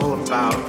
Choosing the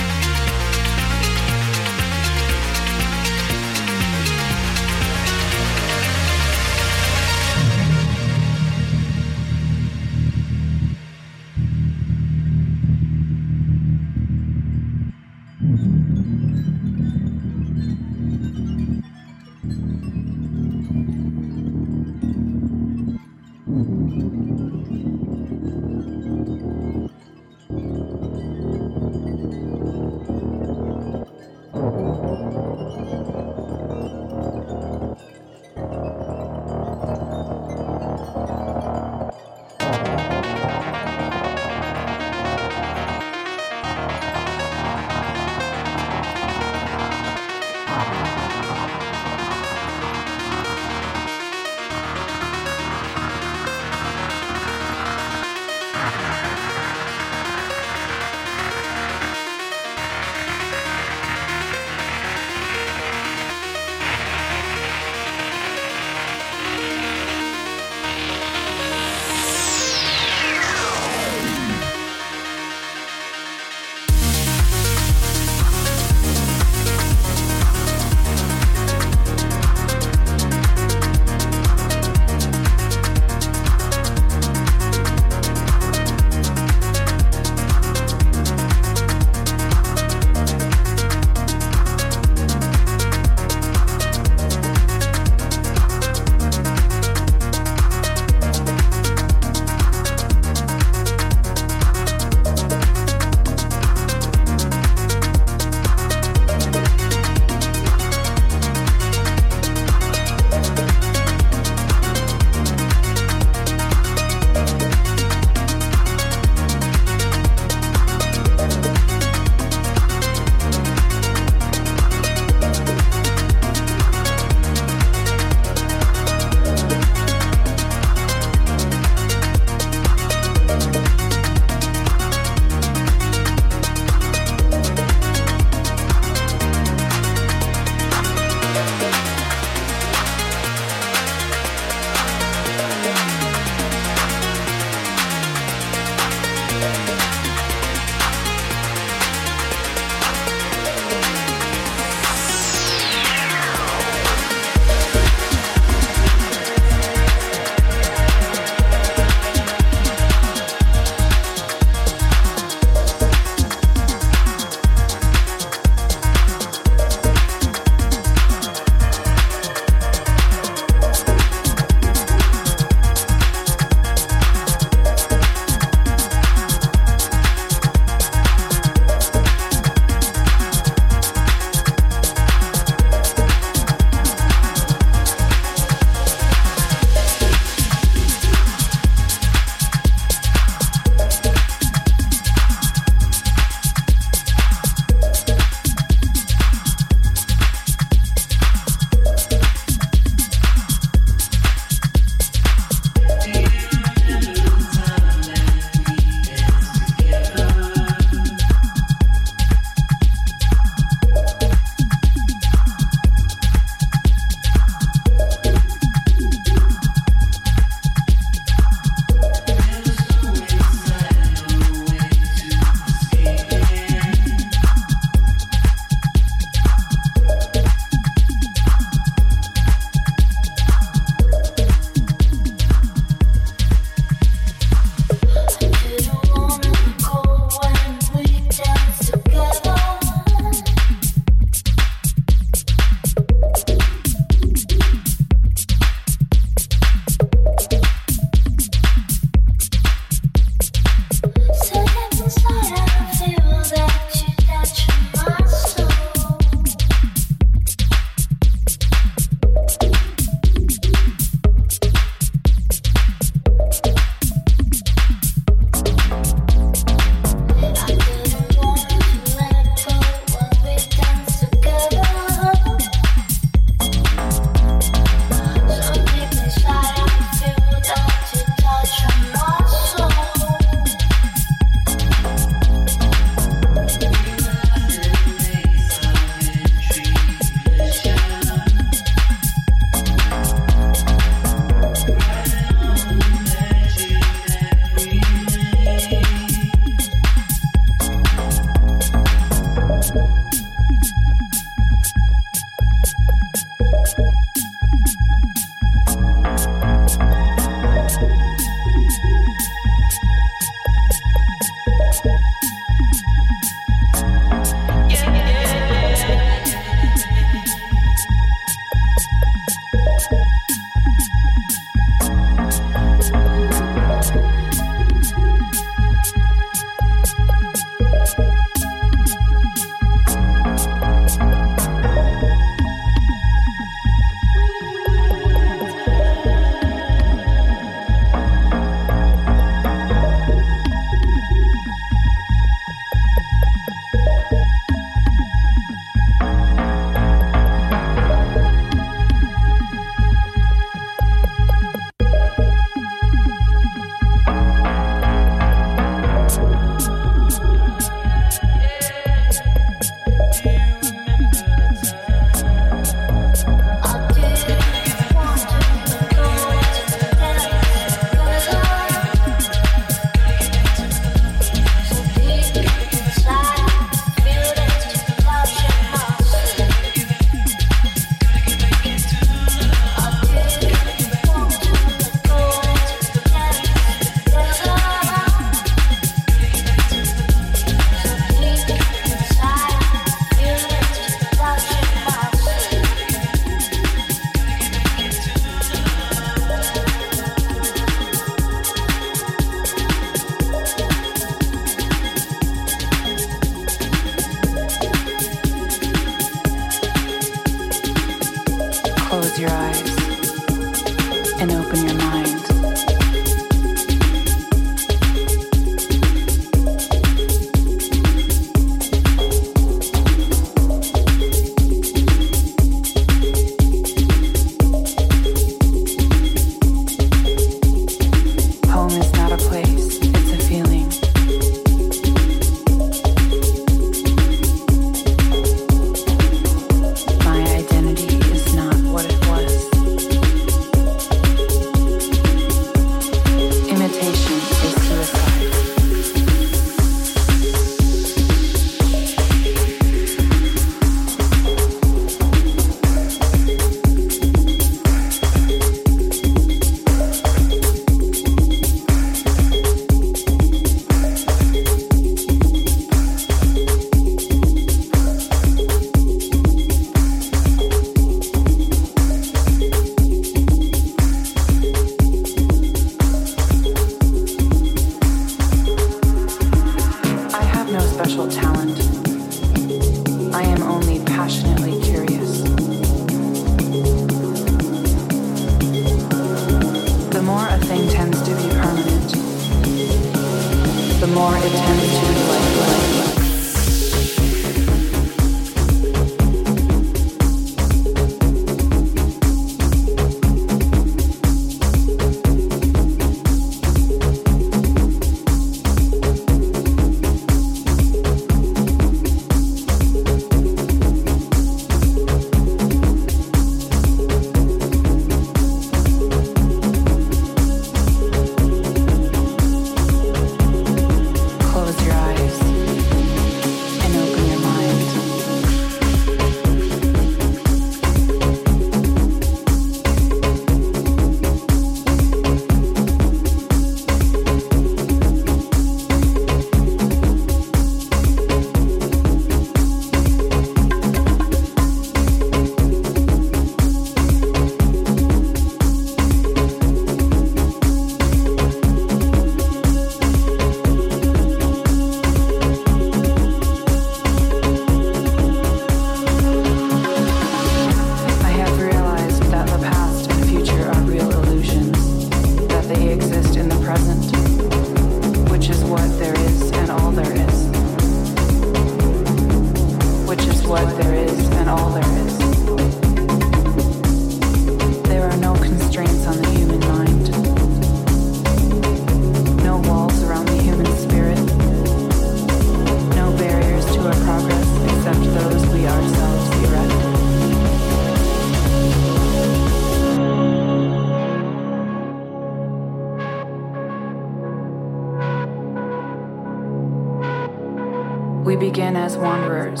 as wanderers,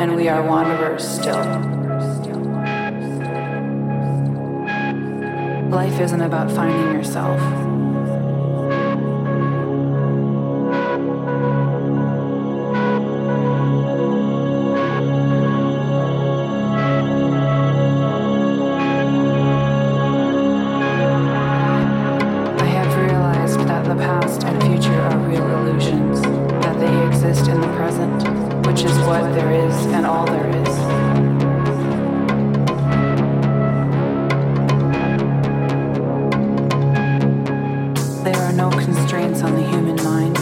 and we are wanderers still. Life isn't about finding yourself. I have realized that the past and future are real illusions, exist in the present, which is what there is and all there is. There are no constraints on the human mind,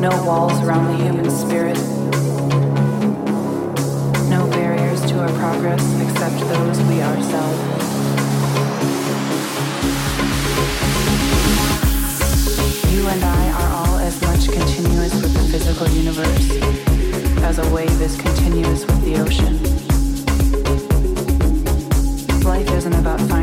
no walls around the human spirit, no barriers to our progress except those we ourselves. You and I physical universe as a wave is continuous with the ocean. Life isn't about finding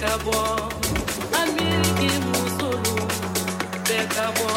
bekabọ amiriki musolu bekabọ.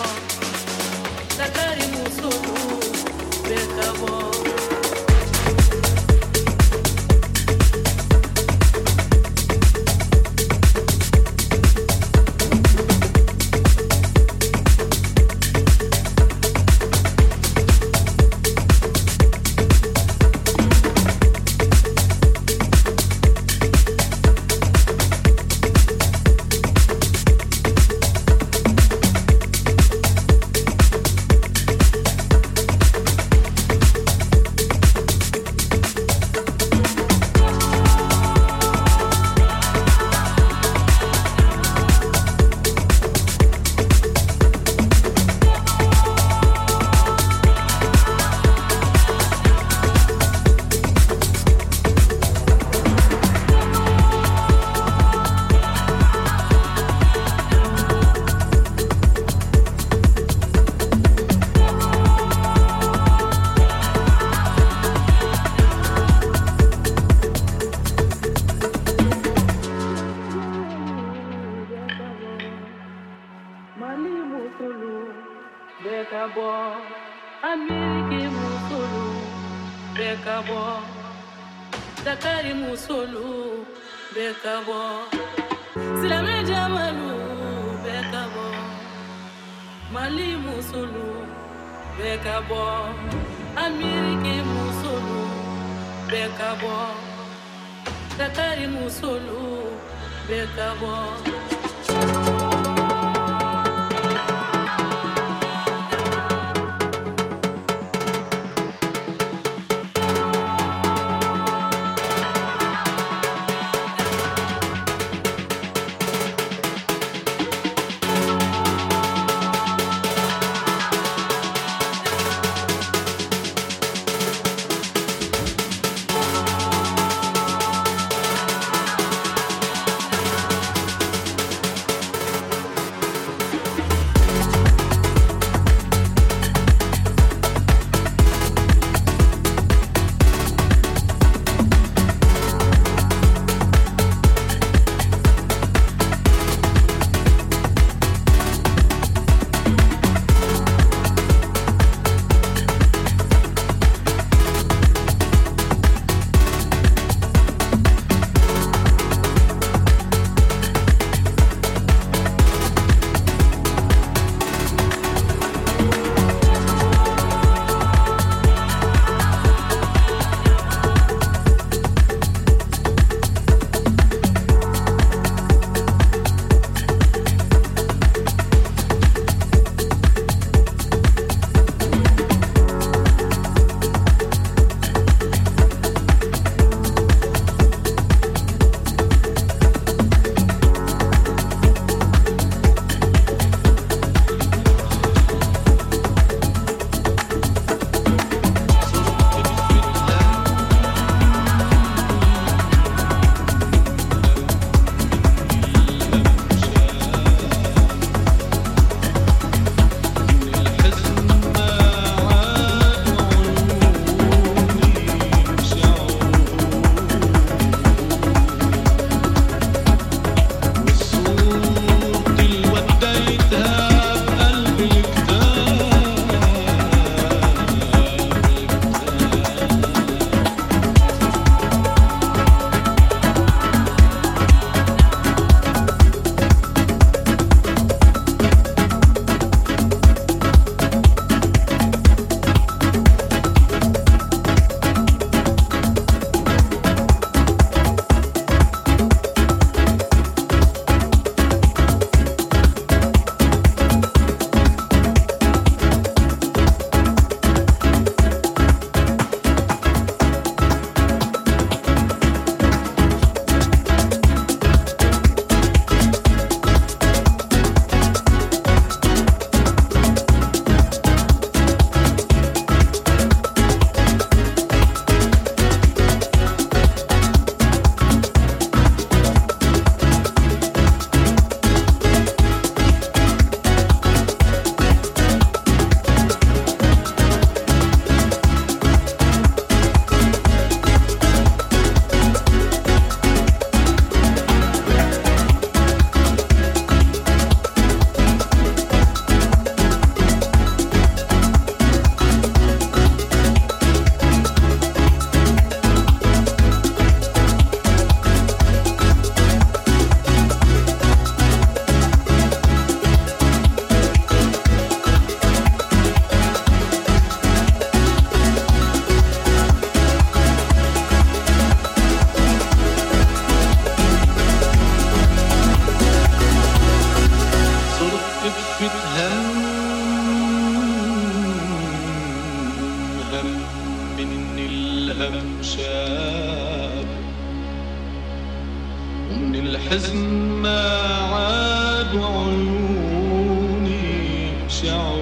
يشعه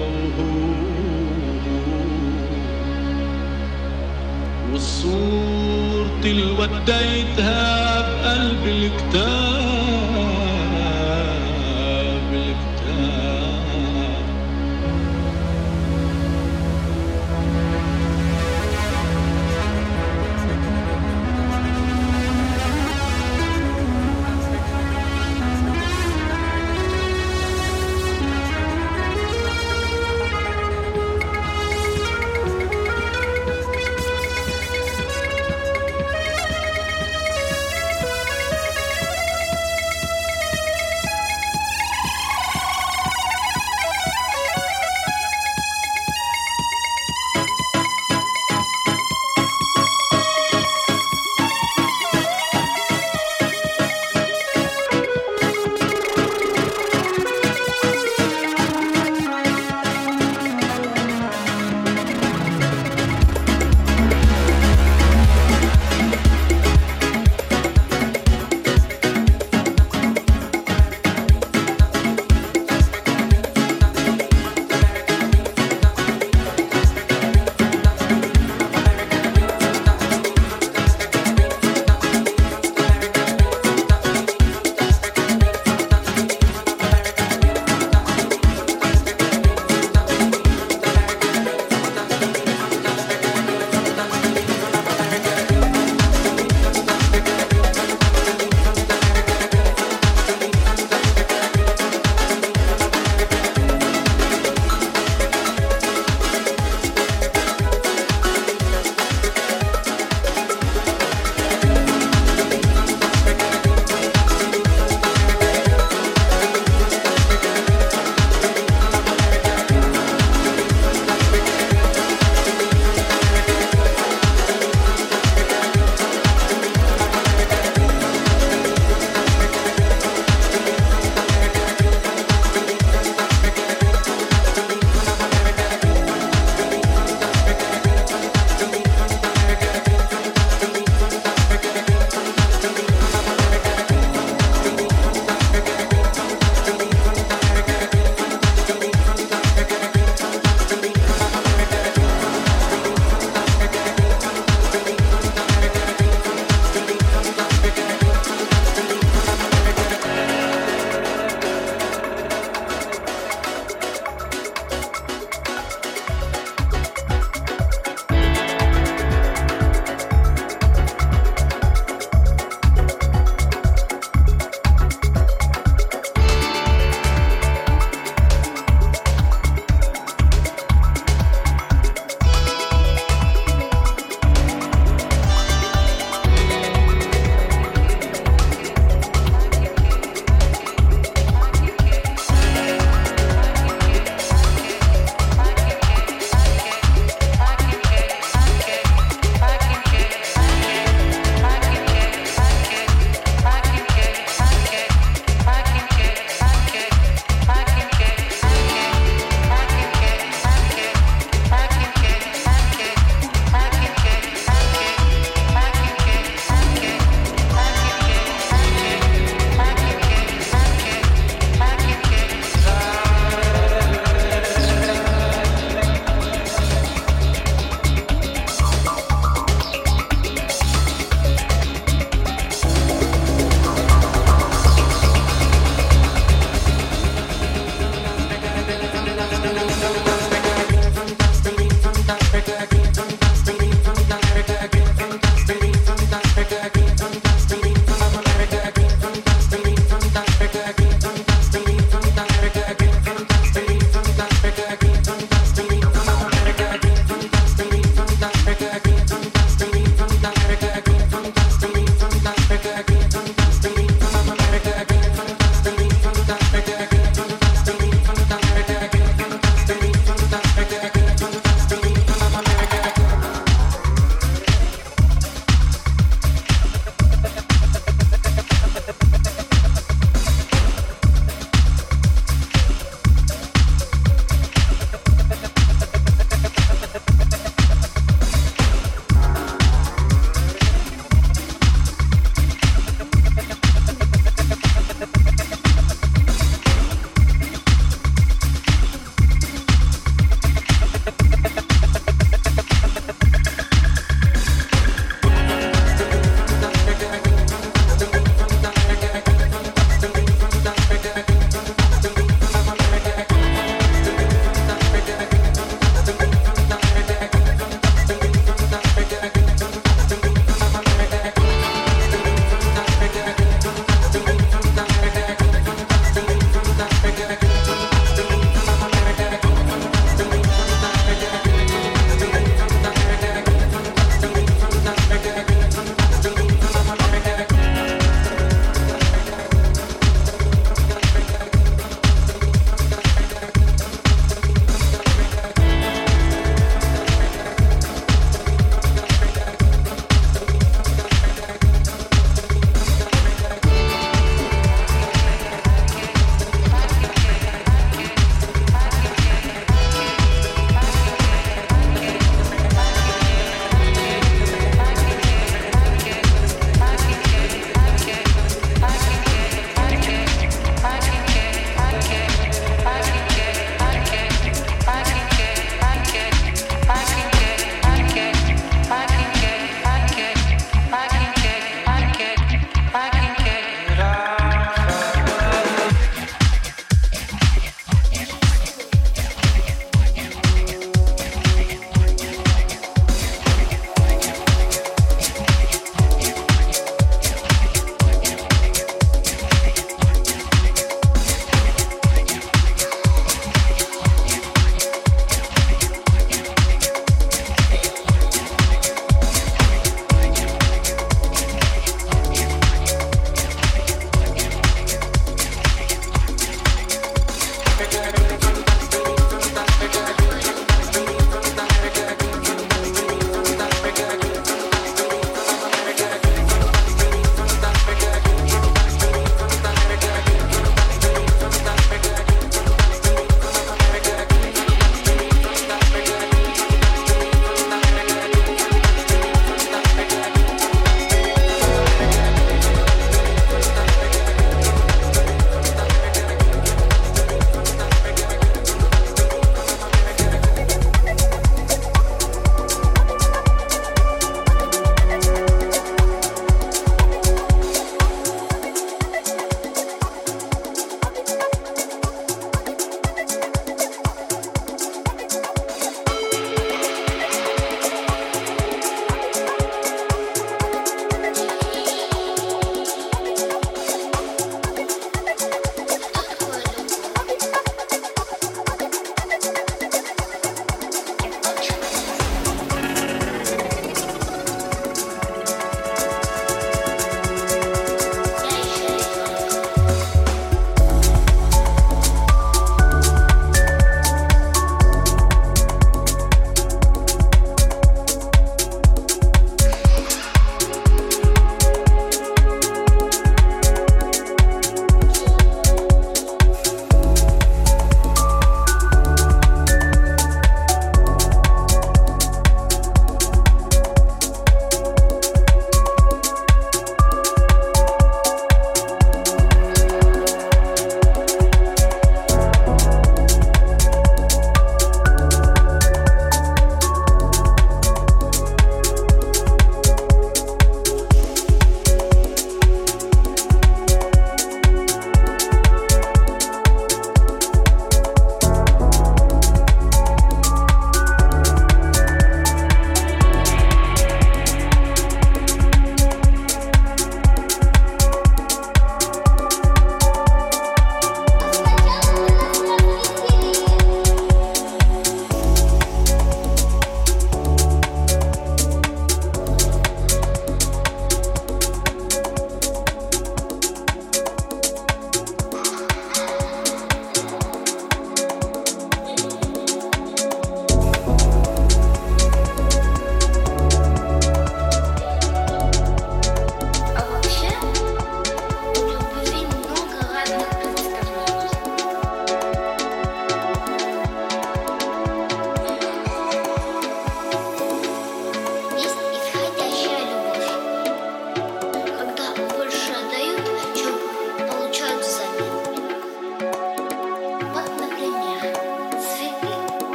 والصور تلوديتها بقلب الكتاب.